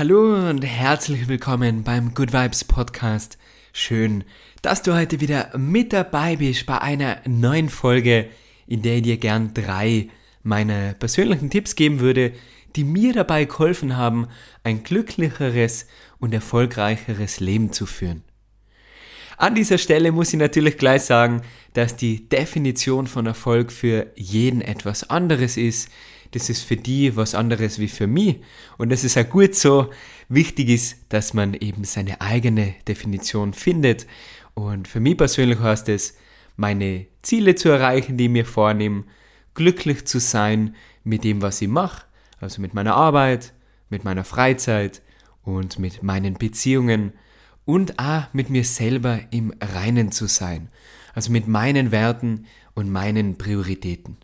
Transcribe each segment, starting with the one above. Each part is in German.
Hallo und herzlich willkommen beim Good Vibes Podcast. Schön, dass du heute wieder mit dabei bist bei einer neuen Folge, in der ich dir gern drei meiner persönlichen Tipps geben würde, die mir dabei geholfen haben, ein glücklicheres und erfolgreicheres Leben zu führen. An dieser Stelle muss ich natürlich gleich sagen, dass die Definition von Erfolg für jeden etwas anderes ist. Das ist für die was anderes wie für mich. Und das ist auch gut so. Wichtig ist, dass man eben seine eigene Definition findet. Und für mich persönlich heißt es, meine Ziele zu erreichen, die ich mir vornehme, glücklich zu sein mit dem, was ich mache, also mit meiner Arbeit, mit meiner Freizeit und mit meinen Beziehungen und auch mit mir selber im Reinen zu sein, also mit meinen Werten und meinen Prioritäten.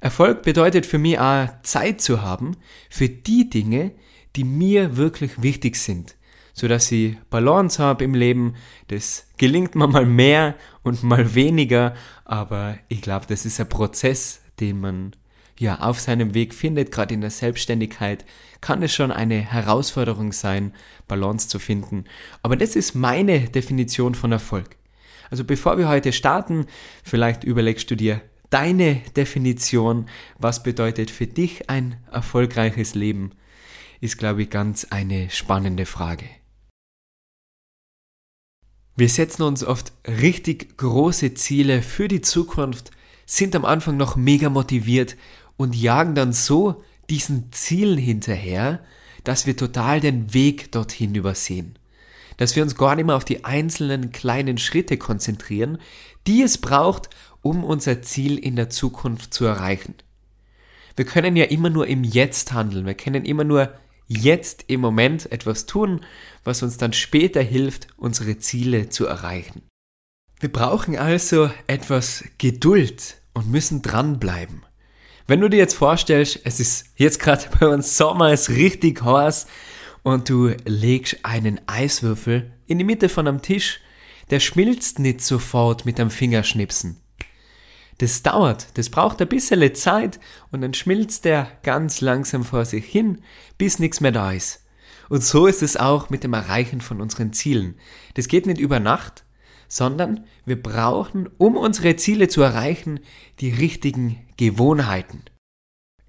Erfolg bedeutet für mich auch Zeit zu haben für die Dinge, die mir wirklich wichtig sind, so dass ich Balance habe im Leben. Das gelingt mir mal mehr und mal weniger, aber ich glaube, das ist ein Prozess, den man ja auf seinem Weg findet, gerade in der Selbstständigkeit, kann es schon eine Herausforderung sein, Balance zu finden. Aber das ist meine Definition von Erfolg. Also bevor wir heute starten, vielleicht überlegst du dir deine Definition, was bedeutet für dich ein erfolgreiches Leben, ist, glaube ich, ganz eine spannende Frage. Wir setzen uns oft richtig große Ziele für die Zukunft, sind am Anfang noch mega motiviert und jagen dann so diesen Zielen hinterher, dass wir total den Weg dorthin übersehen. Dass wir uns gar nicht mehr auf die einzelnen kleinen Schritte konzentrieren, die es braucht, um unser Ziel in der Zukunft zu erreichen. Wir können ja immer nur im Jetzt handeln, wir können immer nur jetzt im Moment etwas tun, was uns dann später hilft, unsere Ziele zu erreichen. Wir brauchen also etwas Geduld und müssen dranbleiben. Wenn du dir jetzt vorstellst, es ist jetzt gerade bei uns Sommer, es ist richtig heiß und du legst einen Eiswürfel in die Mitte von einem Tisch, der schmilzt nicht sofort mit einem Fingerschnipsen. Das dauert, das braucht ein bisschen Zeit und dann schmilzt der ganz langsam vor sich hin, bis nichts mehr da ist. Und so ist es auch mit dem Erreichen von unseren Zielen. Das geht nicht über Nacht, sondern wir brauchen, um unsere Ziele zu erreichen, die richtigen Gewohnheiten.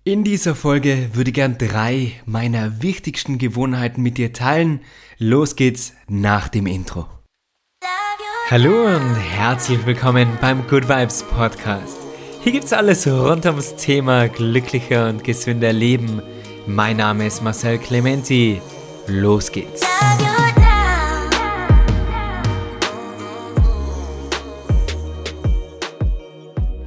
In dieser Folge würde ich gern drei meiner wichtigsten Gewohnheiten mit dir teilen. Los geht's nach dem Intro. Hallo und herzlich willkommen beim Good Vibes Podcast. Hier gibt's alles rund ums Thema glücklicher und gesünder Leben. Mein Name ist Marcel Clementi. Los geht's.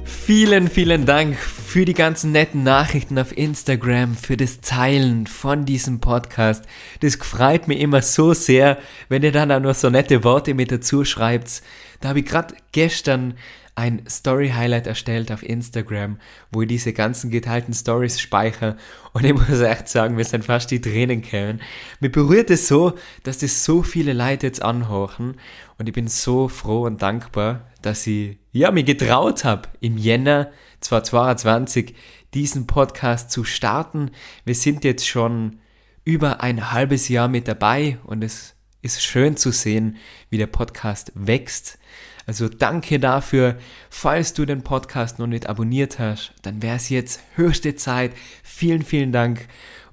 Vielen, vielen Dank für die ganzen netten Nachrichten auf Instagram, für das Teilen von diesem Podcast. Das freut mich immer so sehr, wenn ihr dann auch noch so nette Worte mit dazu schreibt. Da habe ich gerade gestern ein Story-Highlight erstellt auf Instagram, wo ich diese ganzen geteilten Stories speichere und ich muss echt sagen, wir sind fast die Tränen gekommen. Mir berührt es so, dass das so viele Leute jetzt anhören und ich bin so froh und dankbar, dass ich ja mich getraut habe, im Jänner 2022 diesen Podcast zu starten. Wir sind jetzt schon über ein halbes Jahr mit dabei und es ist schön zu sehen, wie der Podcast wächst. Also danke dafür. Falls du den Podcast noch nicht abonniert hast, dann wäre es jetzt höchste Zeit. Vielen, vielen Dank.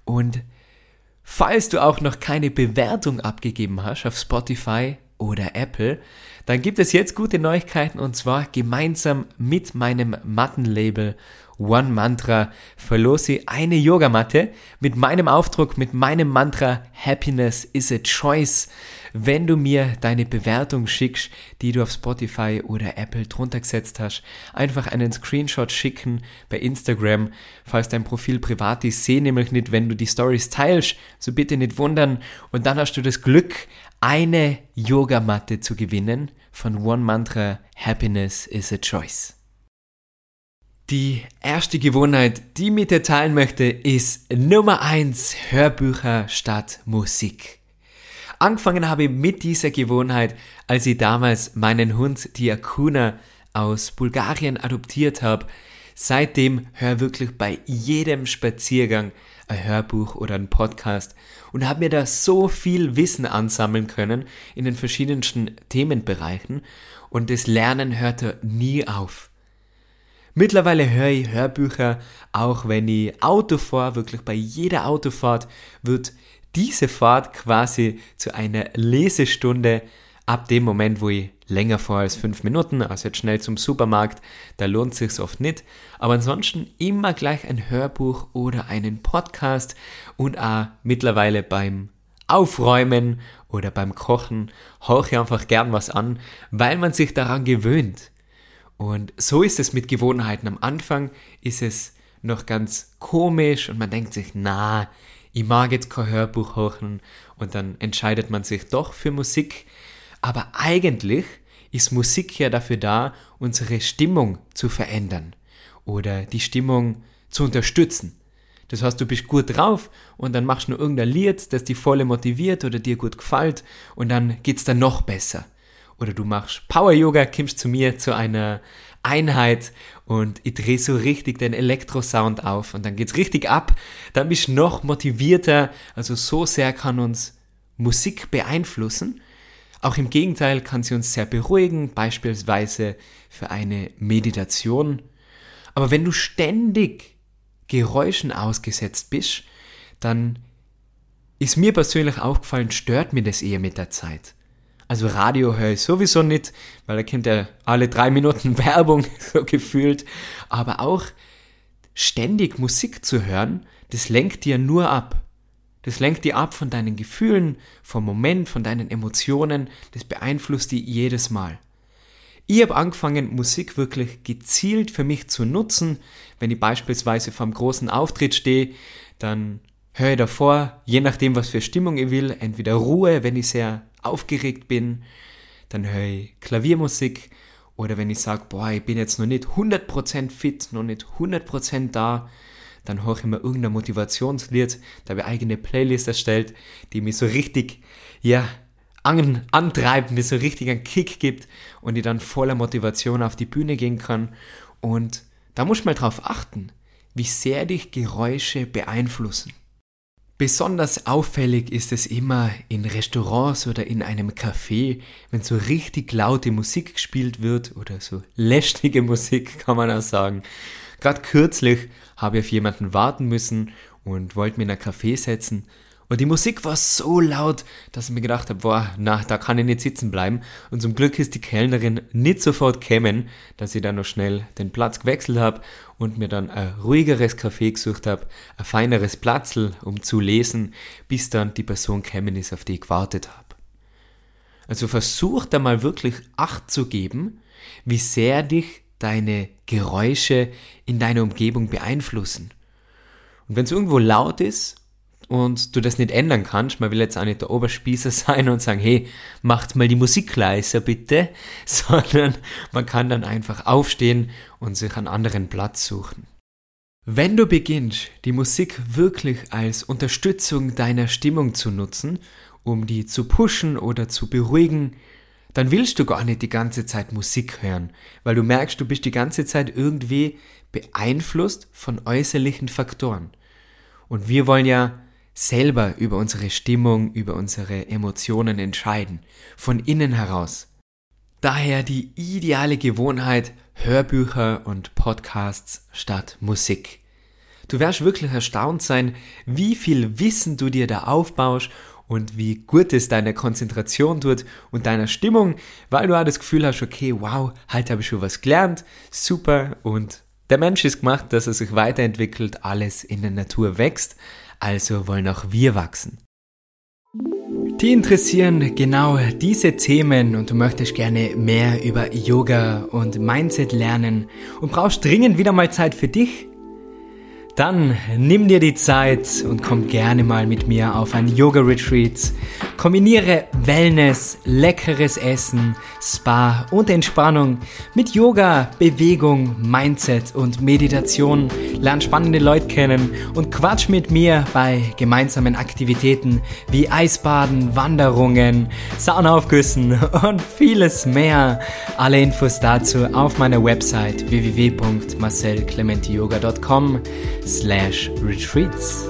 Und falls du auch noch keine Bewertung abgegeben hast auf Spotify oder Apple, dann gibt es jetzt gute Neuigkeiten und zwar gemeinsam mit meinem Mattenlabel One Mantra verlose eine Yogamatte mit meinem Aufdruck, mit meinem Mantra Happiness is a Choice. Wenn du mir deine Bewertung schickst, die du auf Spotify oder Apple drunter gesetzt hast, einfach einen Screenshot schicken bei Instagram, falls dein Profil privat ist. Sehe nämlich nicht, wenn du die Stories teilst, so bitte nicht wundern. Und dann hast du das Glück, eine Yogamatte zu gewinnen von One Mantra Happiness is a Choice. Die erste Gewohnheit, die ich mit dir teilen möchte, ist Nummer eins Hörbücher statt Musik. Angefangen habe ich mit dieser Gewohnheit, als ich damals meinen Hund, die Akuna, aus Bulgarien adoptiert habe. Seitdem höre wirklich bei jedem Spaziergang ein Hörbuch oder ein Podcast und habe mir da so viel Wissen ansammeln können in den verschiedensten Themenbereichen und das Lernen hörte nie auf. Mittlerweile höre ich Hörbücher, auch wenn ich Auto fahre, wirklich bei jeder Autofahrt wird diese Fahrt quasi zu einer Lesestunde ab dem Moment, wo ich länger vor als fünf Minuten, also jetzt schnell zum Supermarkt, da lohnt sich's oft nicht. Aber ansonsten immer gleich ein Hörbuch oder einen Podcast und auch mittlerweile beim Aufräumen oder beim Kochen horche ich einfach gern was an, weil man sich daran gewöhnt. Und so ist es mit Gewohnheiten. Am Anfang ist es noch ganz komisch und man denkt sich, na, ich mag jetzt kein Hörbuch hören und dann entscheidet man sich doch für Musik aber eigentlich ist Musik ja dafür da, unsere Stimmung zu verändern oder die Stimmung zu unterstützen. Das heißt, du bist gut drauf und dann machst du nur irgendein Lied, das dich voll motiviert oder dir gut gefällt und dann geht's dann noch besser. Oder du machst Power Yoga, kommst zu mir zu einer Einheit und ich drehe so richtig den Elektrosound auf und dann geht's richtig ab. Dann bist du noch motivierter. Also so sehr kann uns Musik beeinflussen auch im Gegenteil kann sie uns sehr beruhigen, beispielsweise für eine Meditation. Aber wenn du ständig Geräuschen ausgesetzt bist, dann ist mir persönlich aufgefallen, stört mir das eher mit der Zeit. Also Radio höre ich sowieso nicht, weil da kennt ja alle drei Minuten Werbung so gefühlt. Aber auch ständig Musik zu hören, das lenkt dir nur ab. Das lenkt dir ab von deinen Gefühlen, vom Moment, von deinen Emotionen. Das beeinflusst dich jedes Mal. Ich habe angefangen, Musik wirklich gezielt für mich zu nutzen. Wenn ich beispielsweise vor einem großen Auftritt stehe, dann höre ich davor, je nachdem, was für Stimmung ich will, entweder Ruhe, wenn ich sehr aufgeregt bin, dann höre ich Klaviermusik oder wenn ich sage, boah, ich bin jetzt noch nicht 100% fit, noch nicht 100% da, dann höre ich mir irgendein Motivationslied, da habe ich eigene Playlist erstellt, die mich so richtig, ja, an, antreibt, mir so richtig einen Kick gibt und ich dann voller Motivation auf die Bühne gehen kann. Und da muss man drauf achten, wie sehr dich Geräusche beeinflussen. Besonders auffällig ist es immer in Restaurants oder in einem Café, wenn so richtig laute Musik gespielt wird oder so lästige Musik, kann man auch sagen. Gerade kürzlich habe ich auf jemanden warten müssen und wollte mir in ein Café setzen. Und die Musik war so laut, dass ich mir gedacht habe, boah, na, da kann ich nicht sitzen bleiben. Und zum Glück ist die Kellnerin nicht sofort kämen, dass ich dann noch schnell den Platz gewechselt habe und mir dann ein ruhigeres Café gesucht habe, ein feineres Platzl, um zu lesen, bis dann die Person kämen ist, auf die ich gewartet habe. Also versuch da mal wirklich Acht zu geben, wie sehr dich deine Geräusche in deiner Umgebung beeinflussen. Und wenn es irgendwo laut ist und du das nicht ändern kannst, man will jetzt auch nicht der Oberspießer sein und sagen, hey, macht mal die Musik leiser bitte, sondern man kann dann einfach aufstehen und sich einen anderen Platz suchen. Wenn du beginnst, die Musik wirklich als Unterstützung deiner Stimmung zu nutzen, um die zu pushen oder zu beruhigen, dann willst du gar nicht die ganze Zeit Musik hören, weil du merkst, du bist die ganze Zeit irgendwie beeinflusst von äußerlichen Faktoren. Und wir wollen ja selber über unsere Stimmung, über unsere Emotionen entscheiden, von innen heraus. Daher die ideale Gewohnheit Hörbücher und Podcasts statt Musik. Du wirst wirklich erstaunt sein, wie viel Wissen du dir da aufbaust und wie gut es deiner Konzentration tut und deiner Stimmung, weil du auch das Gefühl hast, okay, wow, heute habe ich schon was gelernt, super und der Mensch ist gemacht, dass er sich weiterentwickelt, alles in der Natur wächst, also wollen auch wir wachsen. Die interessieren genau diese Themen und du möchtest gerne mehr über Yoga und Mindset lernen und brauchst dringend wieder mal Zeit für dich, Dann nimm dir die Zeit und komm gerne mal mit mir auf ein Yoga-Retreat. Kombiniere Wellness, leckeres Essen, Spa und Entspannung mit Yoga, Bewegung, Mindset und Meditation. Lern spannende Leute kennen und quatsch mit mir bei gemeinsamen Aktivitäten wie Eisbaden, Wanderungen, Saunaaufgüssen und vieles mehr. Alle Infos dazu auf meiner Website www.marcelclementiyoga.com slash retreats.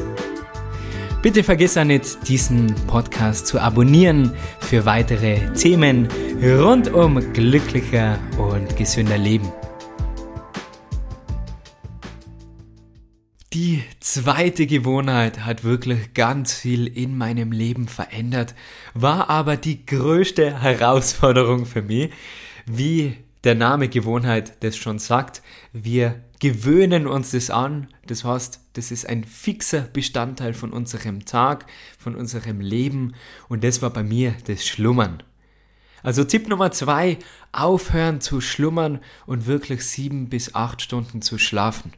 Bitte vergiss auch nicht, diesen Podcast zu abonnieren für weitere Themen rund um glücklicher und gesünder Leben. Die zweite Gewohnheit hat wirklich ganz viel in meinem Leben verändert, war aber die größte Herausforderung für mich, wie der Name Gewohnheit das schon sagt. Wir gewöhnen uns das an. Das heißt, das ist ein fixer Bestandteil von unserem Tag, von unserem Leben. Und das war bei mir das Schlummern. Also Tipp Nummer zwei, aufhören zu schlummern und wirklich sieben bis acht Stunden zu schlafen.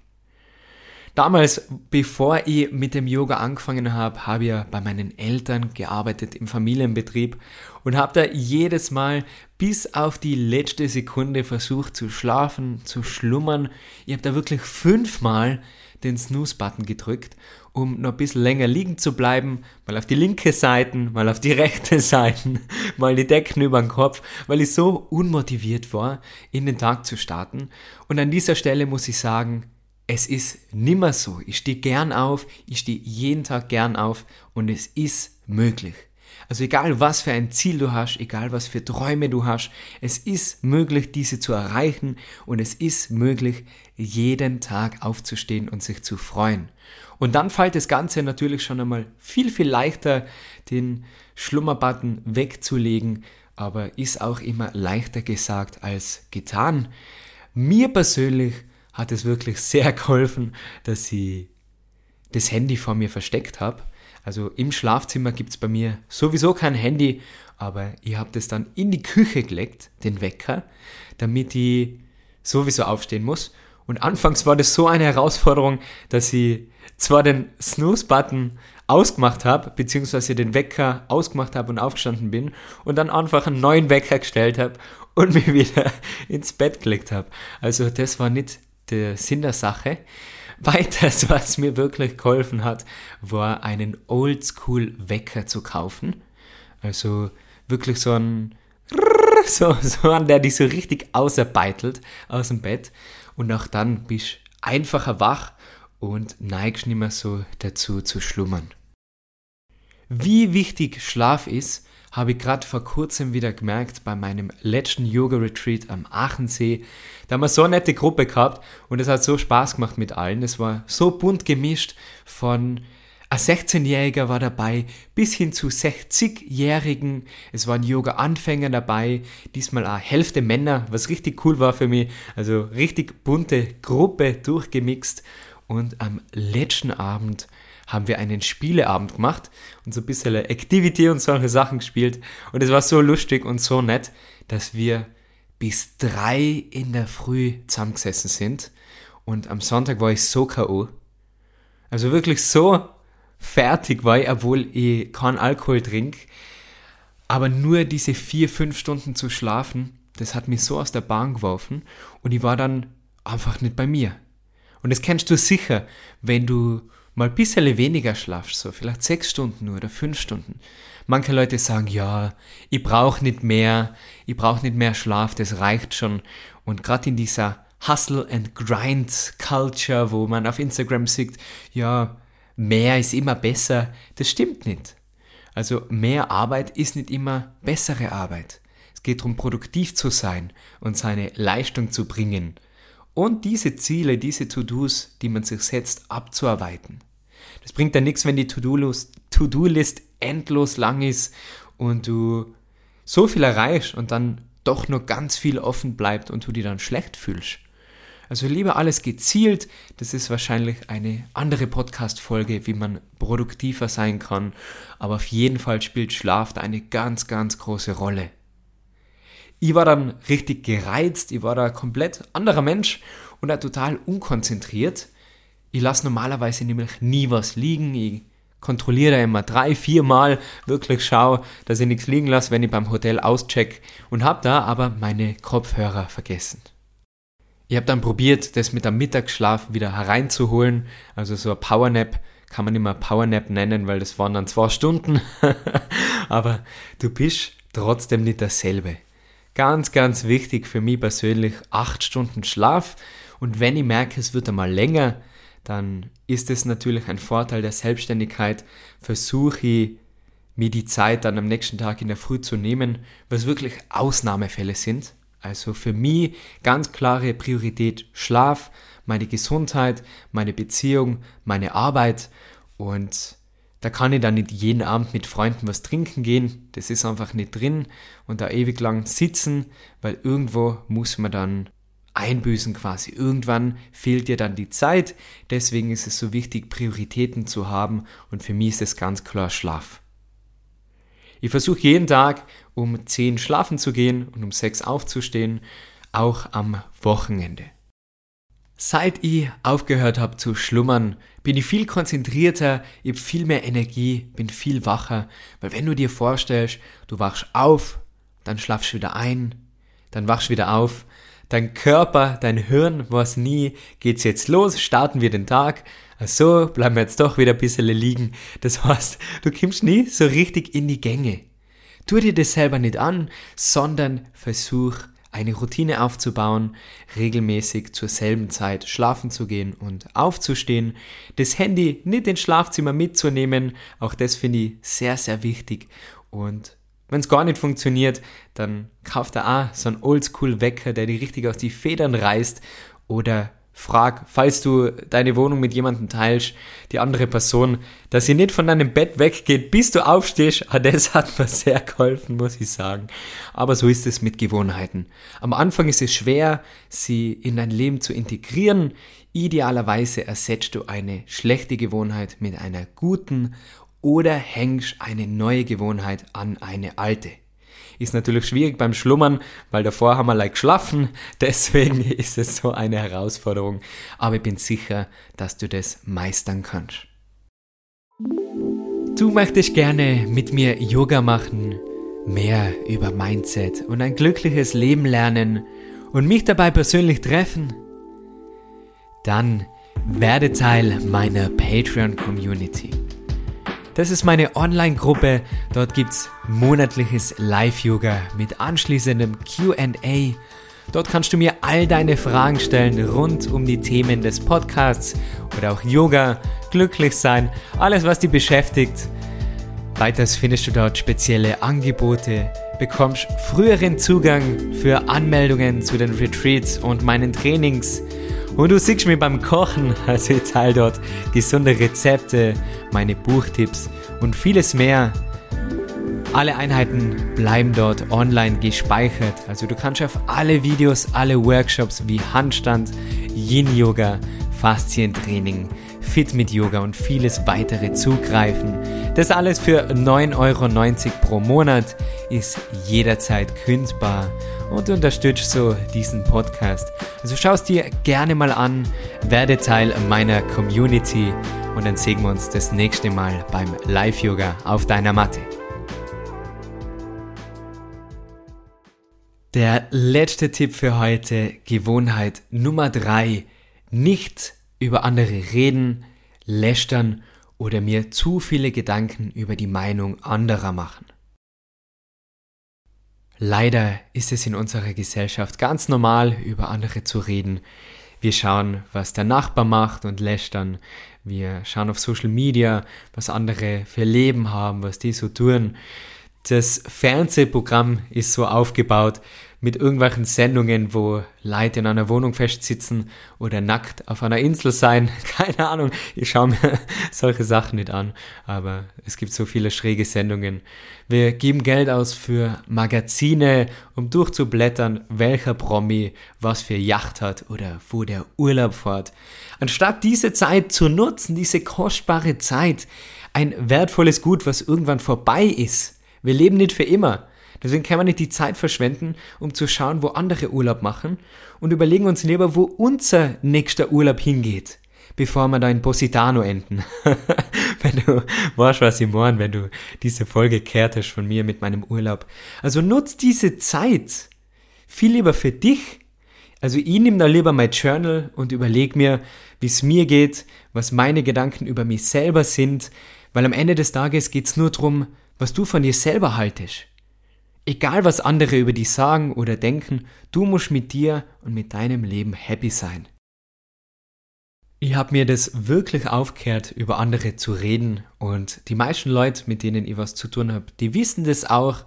Damals, bevor ich mit dem Yoga angefangen habe, habe ich ja bei meinen Eltern gearbeitet im Familienbetrieb und habe da jedes Mal bis auf die letzte Sekunde versucht zu schlafen, zu schlummern. Ich habe da wirklich fünfmal den Snooze-Button gedrückt, um noch ein bisschen länger liegen zu bleiben, mal auf die linke Seite, mal auf die rechte Seite, mal die Decken über den Kopf, weil ich so unmotiviert war, in den Tag zu starten. Und an dieser Stelle muss ich sagen, es ist nimmer so. Ich stehe gern auf, ich stehe jeden Tag gern auf und es ist möglich. Also egal was für ein Ziel du hast, egal was für Träume du hast, es ist möglich, diese zu erreichen und es ist möglich, jeden Tag aufzustehen und sich zu freuen. Und dann fällt das Ganze natürlich schon einmal viel, viel leichter, den Schlummerbutton wegzulegen, aber ist auch immer leichter gesagt als getan. Mir persönlich hat es wirklich sehr geholfen, dass ich das Handy vor mir versteckt habe. Also im Schlafzimmer gibt es bei mir sowieso kein Handy, aber ich habe das dann in die Küche gelegt, den Wecker, damit ich sowieso aufstehen muss. Und anfangs war das so eine Herausforderung, dass ich zwar den Snooze-Button ausgemacht habe, beziehungsweise den Wecker ausgemacht habe und aufgestanden bin und dann einfach einen neuen Wecker gestellt habe und mich wieder ins Bett gelegt habe. Also das war nicht der Sinn der Sache. Weiters, was mir wirklich geholfen hat, war einen Oldschool-Wecker zu kaufen. Also wirklich so ein so, so an der dich so richtig außerbeitelt aus dem Bett. Und auch dann bist du einfacher wach und neigst nicht mehr so dazu zu schlummern. Wie wichtig Schlaf ist, habe ich gerade vor kurzem wieder gemerkt bei meinem letzten Yoga-Retreat am Aachensee. Da haben wir so eine nette Gruppe gehabt und es hat so Spaß gemacht mit allen. Es war so bunt gemischt von ein 16-Jähriger war dabei, bis hin zu 60-Jährigen. Es waren Yoga-Anfänger dabei, diesmal auch Hälfte Männer, was richtig cool war für mich. Also richtig bunte Gruppe durchgemixt. Und am letzten Abend haben wir einen Spieleabend gemacht und so ein bisschen Activity und solche Sachen gespielt. Und es war so lustig und so nett, dass wir bis drei in der Früh zusammengesessen sind. Und am Sonntag war ich so K.O. Also wirklich so fertig war ich, obwohl ich keinen Alkohol trinke. Aber nur diese vier, fünf Stunden zu schlafen, das hat mich so aus der Bahn geworfen und ich war dann einfach nicht bei mir. Und das kennst du sicher, wenn du mal ein bisschen weniger schlafst, so vielleicht sechs Stunden nur oder fünf Stunden. Manche Leute sagen, ja, ich brauche nicht mehr, ich brauche nicht mehr Schlaf, das reicht schon. Und gerade in dieser Hustle and Grind Culture, wo man auf Instagram sieht, ja, mehr ist immer besser, das stimmt nicht. Also mehr Arbeit ist nicht immer bessere Arbeit. Es geht darum, produktiv zu sein und seine Leistung zu bringen und diese Ziele, diese To-Dos, die man sich setzt, abzuarbeiten. Das bringt ja nichts, wenn die To-Do-List endlos lang ist und du so viel erreichst und dann doch nur ganz viel offen bleibt und du dich dann schlecht fühlst. Also lieber alles gezielt, das ist wahrscheinlich eine andere Podcast-Folge, wie man produktiver sein kann, aber auf jeden Fall spielt Schlaf da eine ganz, ganz große Rolle. Ich war dann richtig gereizt, ich war da komplett anderer Mensch und da total unkonzentriert. Ich lasse normalerweise nämlich nie was liegen. Ich kontrolliere immer drei, vier Mal, wirklich schaue, dass ich nichts liegen lasse, wenn ich beim Hotel auscheck und habe da aber meine Kopfhörer vergessen. Ich habe dann probiert, das mit dem Mittagsschlaf wieder hereinzuholen, also so ein Powernap kann man immer Powernap nennen, weil das waren dann zwei Stunden, aber du bist trotzdem nicht dasselbe. Ganz, ganz wichtig für mich persönlich, acht Stunden Schlaf und wenn ich merke, es wird einmal länger, dann ist es natürlich ein Vorteil der Selbstständigkeit, versuche ich mir die Zeit dann am nächsten Tag in der Früh zu nehmen, was wirklich Ausnahmefälle sind. Also für mich ganz klare Priorität Schlaf, meine Gesundheit, meine Beziehung, meine Arbeit. Und da kann ich dann nicht jeden Abend mit Freunden was trinken gehen, das ist einfach nicht drin. Und da ewig lang sitzen, weil irgendwo muss man dann einbüßen quasi. Irgendwann fehlt dir dann die Zeit. Deswegen ist es so wichtig, Prioritäten zu haben. Und für mich ist es ganz klar Schlaf. Ich versuche jeden Tag um 10 schlafen zu gehen und um 6 aufzustehen, auch am Wochenende. Seit ich aufgehört habe zu schlummern, bin ich viel konzentrierter, ich habe viel mehr Energie, bin viel wacher, weil wenn du dir vorstellst, du wachst auf, dann schlafst du wieder ein, dann wachst du wieder auf, dein Körper, dein Hirn weiß nie, geht's jetzt los, starten wir den Tag. Also bleiben wir jetzt doch wieder ein bisschen liegen. Das heißt, du kommst nie so richtig in die Gänge. Tu dir das selber nicht an, sondern versuch eine Routine aufzubauen, regelmäßig zur selben Zeit schlafen zu gehen und aufzustehen, das Handy nicht ins Schlafzimmer mitzunehmen, auch das finde ich sehr, sehr wichtig und wenn es gar nicht funktioniert, dann kauft er auch so einen Oldschool-Wecker, der die richtig aus die Federn reißt. Oder frag, falls du deine Wohnung mit jemandem teilst, die andere Person, dass sie nicht von deinem Bett weggeht, bis du aufstehst. Ah, das hat mir sehr geholfen, muss ich sagen. Aber so ist es mit Gewohnheiten. Am Anfang ist es schwer, sie in dein Leben zu integrieren. Idealerweise ersetzt du eine schlechte Gewohnheit mit einer guten oder hängst eine neue Gewohnheit an eine alte. Ist natürlich schwierig beim Schlummern, weil davor haben wir like geschlafen, deswegen ist es so eine Herausforderung, aber ich bin sicher, dass du das meistern kannst. Du möchtest gerne mit mir Yoga machen, mehr über Mindset und ein glückliches Leben lernen und mich dabei persönlich treffen? Dann werde Teil meiner Patreon Community. Das ist meine Online-Gruppe. Dort gibt es monatliches Live-Yoga mit anschließendem QA. Dort kannst du mir all deine Fragen stellen rund um die Themen des Podcasts oder auch Yoga, glücklich sein, alles was dich beschäftigt. Weiters findest du dort spezielle Angebote, bekommst früheren Zugang für Anmeldungen zu den Retreats und meinen Trainings und du siehst mich beim Kochen, also teile dort gesunde Rezepte, meine Buchtipps und vieles mehr. Alle Einheiten bleiben dort online gespeichert. Also du kannst auf alle Videos, alle Workshops wie Handstand, Yin-Yoga, Faszientraining, Fit mit Yoga und vieles weitere zugreifen. Das alles für 9,90 Euro pro Monat ist jederzeit kündbar und unterstützt so diesen Podcast. Also schau es dir gerne mal an, werde Teil meiner Community und dann sehen wir uns das nächste Mal beim Live-Yoga auf deiner Matte. Der letzte Tipp für heute, Gewohnheit Nummer 3. Nicht über andere reden, lästern oder mir zu viele Gedanken über die Meinung anderer machen. Leider ist es in unserer Gesellschaft ganz normal, über andere zu reden. Wir schauen, was der Nachbar macht und lästern. Wir schauen auf Social Media, was andere für Leben haben, was die so tun. Das Fernsehprogramm ist so aufgebaut, mit irgendwelchen Sendungen, wo Leute in einer Wohnung festsitzen oder nackt auf einer Insel sein. Keine Ahnung, ich schaue mir solche Sachen nicht an, aber es gibt so viele schräge Sendungen. Wir geben Geld aus für Magazine, um durchzublättern, welcher Promi was für Yacht hat oder wo der Urlaub fährt. Anstatt diese Zeit zu nutzen, diese kostbare Zeit, ein wertvolles Gut, was irgendwann vorbei ist. Wir leben nicht für immer. Deswegen kann man nicht die Zeit verschwenden, um zu schauen, wo andere Urlaub machen und überlegen uns lieber, wo unser nächster Urlaub hingeht. bevor wir da in Positano enden. wenn du weißt, was ich meine, wenn du diese Folge kehrt hast von mir mit meinem Urlaub. Also nutz diese Zeit viel lieber für dich. Also ich nehme da lieber mein Journal und überlege mir, wie es mir geht, was meine Gedanken über mich selber sind, weil am Ende des Tages geht es nur darum, was du von dir selber haltest. Egal was andere über dich sagen oder denken, du musst mit dir und mit deinem Leben happy sein. Ich habe mir das wirklich aufgehört, über andere zu reden und die meisten Leute, mit denen ich was zu tun habe, die wissen das auch.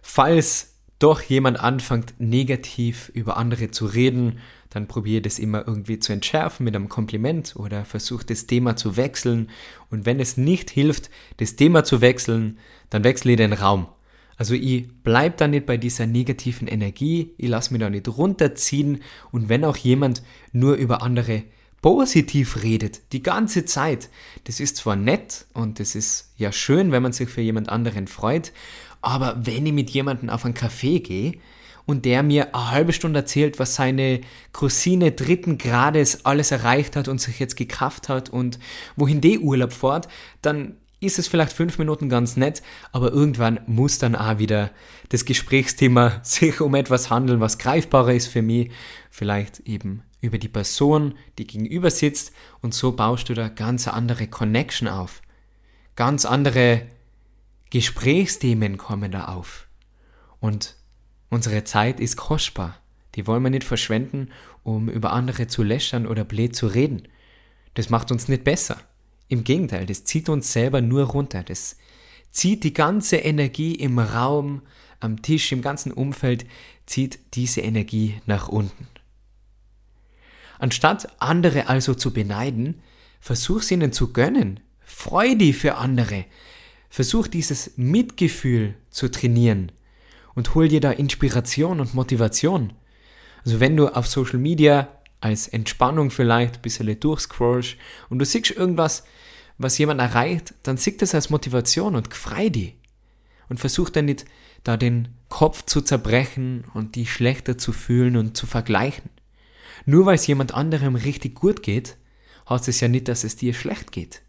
Falls doch jemand anfängt, negativ über andere zu reden, dann probiere das immer irgendwie zu entschärfen mit einem Kompliment oder versuche das Thema zu wechseln. Und wenn es nicht hilft, das Thema zu wechseln, dann wechsle ich den Raum. Also ich bleib da nicht bei dieser negativen Energie, ich lasse mich da nicht runterziehen. Und wenn auch jemand nur über andere positiv redet, die ganze Zeit, das ist zwar nett und das ist ja schön, wenn man sich für jemand anderen freut, aber wenn ich mit jemandem auf einen Café gehe und der mir eine halbe Stunde erzählt, was seine Cousine dritten Grades alles erreicht hat und sich jetzt gekauft hat und wohin die Urlaub fährt, dann ist es vielleicht fünf Minuten ganz nett, aber irgendwann muss dann auch wieder das Gesprächsthema sich um etwas handeln, was greifbarer ist für mich, vielleicht eben über die Person, die gegenüber sitzt und so baust du da ganz andere Connection auf. Ganz andere Gesprächsthemen kommen da auf. Und unsere Zeit ist kostbar. Die wollen wir nicht verschwenden, um über andere zu lästern oder blöd zu reden. Das macht uns nicht besser. Im Gegenteil, das zieht uns selber nur runter. Das zieht die ganze Energie im Raum, am Tisch, im ganzen Umfeld, zieht diese Energie nach unten. Anstatt andere also zu beneiden, versuch sie ihnen zu gönnen. Freu dich für andere. Versuch dieses Mitgefühl zu trainieren und hol dir da Inspiration und Motivation. Also wenn du auf Social Media als Entspannung vielleicht ein bisschen durchscrollst und du siehst irgendwas, was jemand erreicht, dann sieh das als Motivation und frei die. Und versuch dann nicht, da den Kopf zu zerbrechen und die schlechter zu fühlen und zu vergleichen. Nur weil es jemand anderem richtig gut geht, heißt es ja nicht, dass es dir schlecht geht.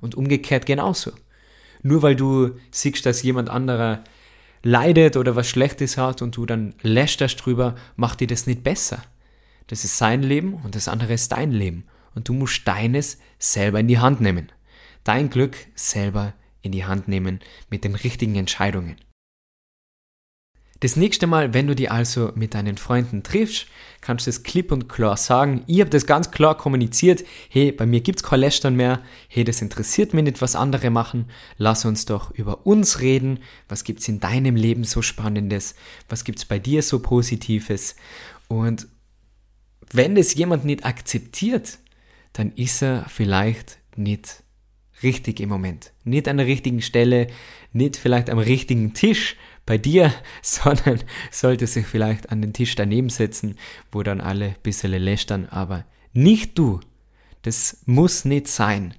Und umgekehrt genauso. Nur weil du siehst, dass jemand anderer leidet oder was Schlechtes hat und du dann lästerst drüber, macht dir das nicht besser. Das ist sein Leben und das andere ist dein Leben. Und du musst deines selber in die Hand nehmen dein Glück selber in die Hand nehmen mit den richtigen Entscheidungen. Das nächste Mal, wenn du die also mit deinen Freunden triffst, kannst du es klipp und klar sagen. Ich habe das ganz klar kommuniziert. Hey, bei mir gibt es kein Lästern mehr. Hey, das interessiert mich nicht, was andere machen. Lass uns doch über uns reden. Was gibt es in deinem Leben so Spannendes? Was gibt es bei dir so Positives? Und wenn es jemand nicht akzeptiert, dann ist er vielleicht nicht richtig im Moment. Nicht an der richtigen Stelle, nicht vielleicht am richtigen Tisch bei dir, sondern sollte sich vielleicht an den Tisch daneben setzen, wo dann alle ein bisschen lästern, aber nicht du. Das muss nicht sein.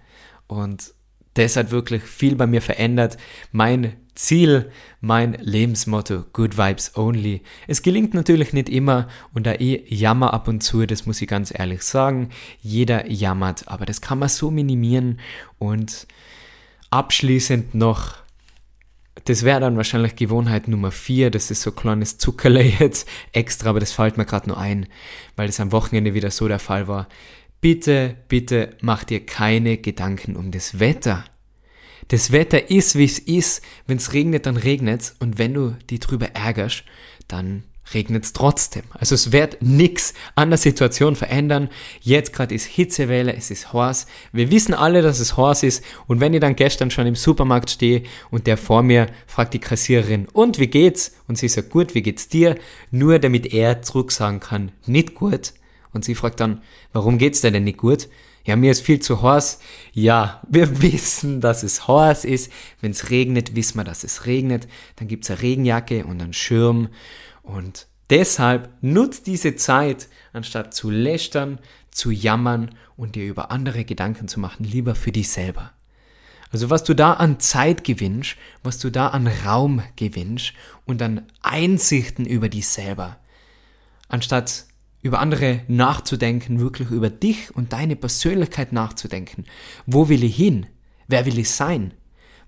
Und das hat wirklich viel bei mir verändert. Mein Ziel, mein Lebensmotto, Good Vibes Only. Es gelingt natürlich nicht immer und da ich jammer ab und zu, das muss ich ganz ehrlich sagen. Jeder jammert, aber das kann man so minimieren und abschließend noch das wäre dann wahrscheinlich Gewohnheit Nummer 4, das ist so ein kleines Zuckerle jetzt extra, aber das fällt mir gerade nur ein, weil es am Wochenende wieder so der Fall war. Bitte, bitte mach dir keine Gedanken um das Wetter. Das Wetter ist, wie es ist. Wenn es regnet, dann regnet Und wenn du die drüber ärgerst, dann regnet es trotzdem. Also es wird nichts an der Situation verändern. Jetzt gerade ist Hitzewelle, es ist heiß. Wir wissen alle, dass es heiß ist. Und wenn ich dann gestern schon im Supermarkt stehe und der vor mir fragt die Kassiererin, und wie geht's? Und sie sagt, gut, wie geht's dir? Nur damit er zurück sagen kann, nicht gut. Und sie fragt dann, warum geht's dir denn nicht gut? Ja, mir ist viel zu heiß. Ja, wir wissen, dass es heiß ist. Wenn es regnet, wissen wir, dass es regnet. Dann gibt's eine Regenjacke und einen Schirm. Und deshalb nutzt diese Zeit, anstatt zu lästern, zu jammern und dir über andere Gedanken zu machen, lieber für dich selber. Also was du da an Zeit gewinnst, was du da an Raum gewinnst und an Einsichten über dich selber, anstatt über andere nachzudenken, wirklich über dich und deine Persönlichkeit nachzudenken. Wo will ich hin? Wer will ich sein?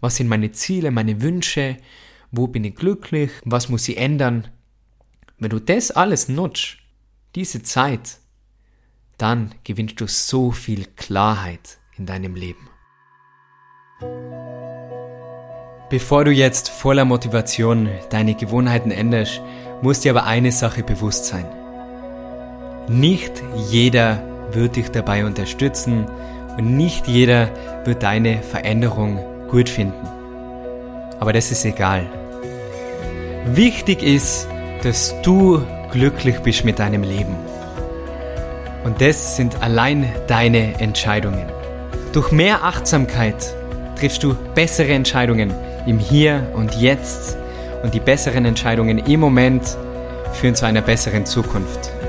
Was sind meine Ziele, meine Wünsche? Wo bin ich glücklich? Was muss ich ändern? Wenn du das alles nutzt, diese Zeit, dann gewinnst du so viel Klarheit in deinem Leben. Bevor du jetzt voller Motivation deine Gewohnheiten änderst, muss dir aber eine Sache bewusst sein. Nicht jeder wird dich dabei unterstützen und nicht jeder wird deine Veränderung gut finden. Aber das ist egal. Wichtig ist, dass du glücklich bist mit deinem Leben. Und das sind allein deine Entscheidungen. Durch mehr Achtsamkeit triffst du bessere Entscheidungen im Hier und Jetzt und die besseren Entscheidungen im Moment führen zu einer besseren Zukunft.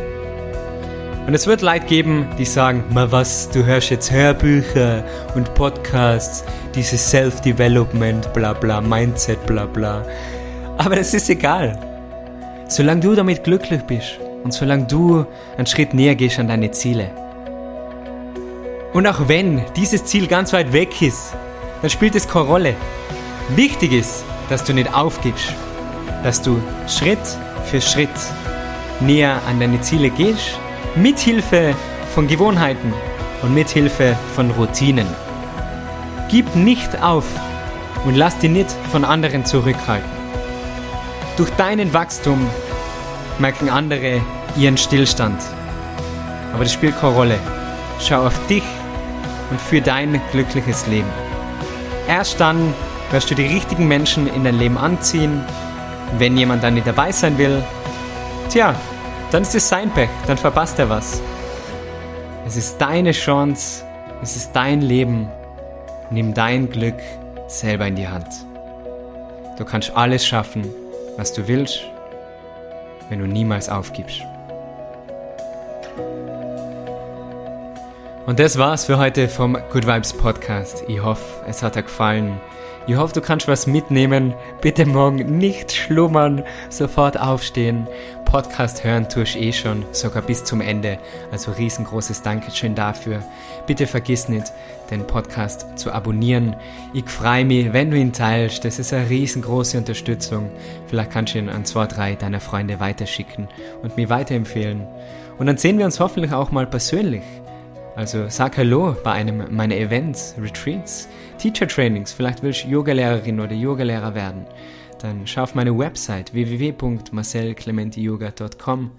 Und es wird Leid geben, die sagen, ma was, du hörst jetzt Hörbücher und Podcasts, dieses Self-Development, bla bla, Mindset, bla bla. Aber das ist egal. Solange du damit glücklich bist und solange du einen Schritt näher gehst an deine Ziele. Und auch wenn dieses Ziel ganz weit weg ist, dann spielt es keine Rolle. Wichtig ist, dass du nicht aufgibst, dass du Schritt für Schritt näher an deine Ziele gehst, mit Hilfe von Gewohnheiten und mit Hilfe von Routinen. Gib nicht auf und lass dich nicht von anderen zurückhalten. Durch deinen Wachstum merken andere ihren Stillstand. Aber das spielt keine Rolle. Schau auf dich und für dein glückliches Leben. Erst dann wirst du die richtigen Menschen in dein Leben anziehen. Wenn jemand dann nicht dabei sein will, tja, dann ist es sein Pech, dann verpasst er was. Es ist deine Chance, es ist dein Leben. Nimm dein Glück selber in die Hand. Du kannst alles schaffen, was du willst, wenn du niemals aufgibst. Und das war's für heute vom Good Vibes Podcast. Ich hoffe, es hat dir gefallen. Ich hoffe, du kannst was mitnehmen. Bitte morgen nicht schlummern, sofort aufstehen. Podcast hören tust eh schon, sogar bis zum Ende. Also riesengroßes Dankeschön dafür. Bitte vergiss nicht, den Podcast zu abonnieren. Ich freue mich, wenn du ihn teilst. Das ist eine riesengroße Unterstützung. Vielleicht kannst du ihn an zwei, drei deiner Freunde weiterschicken und mir weiterempfehlen. Und dann sehen wir uns hoffentlich auch mal persönlich. Also sag Hallo bei einem meiner Events, Retreats, Teacher Trainings. Vielleicht willst du Yogalehrerin oder Yogalehrer werden. Dann schau auf meine Website www.marcelclementiyoga.com.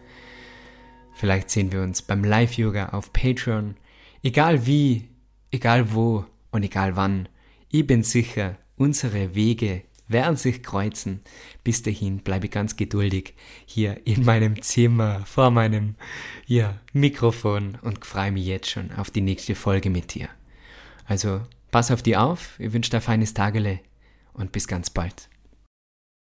Vielleicht sehen wir uns beim Live-Yoga auf Patreon. Egal wie, egal wo und egal wann. Ich bin sicher, unsere Wege werden sich kreuzen. Bis dahin bleibe ich ganz geduldig hier in meinem Zimmer vor meinem ja, Mikrofon und freue mich jetzt schon auf die nächste Folge mit dir. Also pass auf dich auf, ich wünsche dir ein feines Tagele und bis ganz bald.